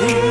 see.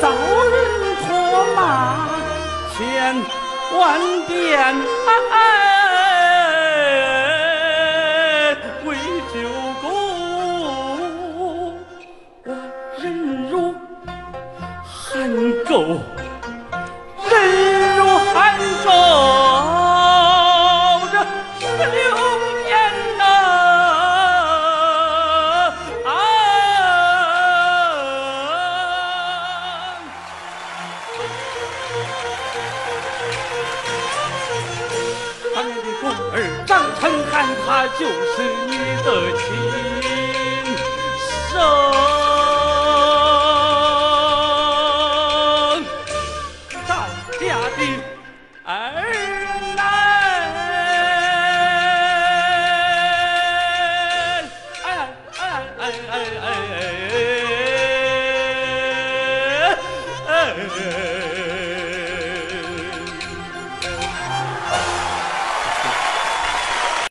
遭人唾骂千万遍为救狗我忍如憨狗忍如寒狗儿张成汉，他就是你的亲生赵家的儿。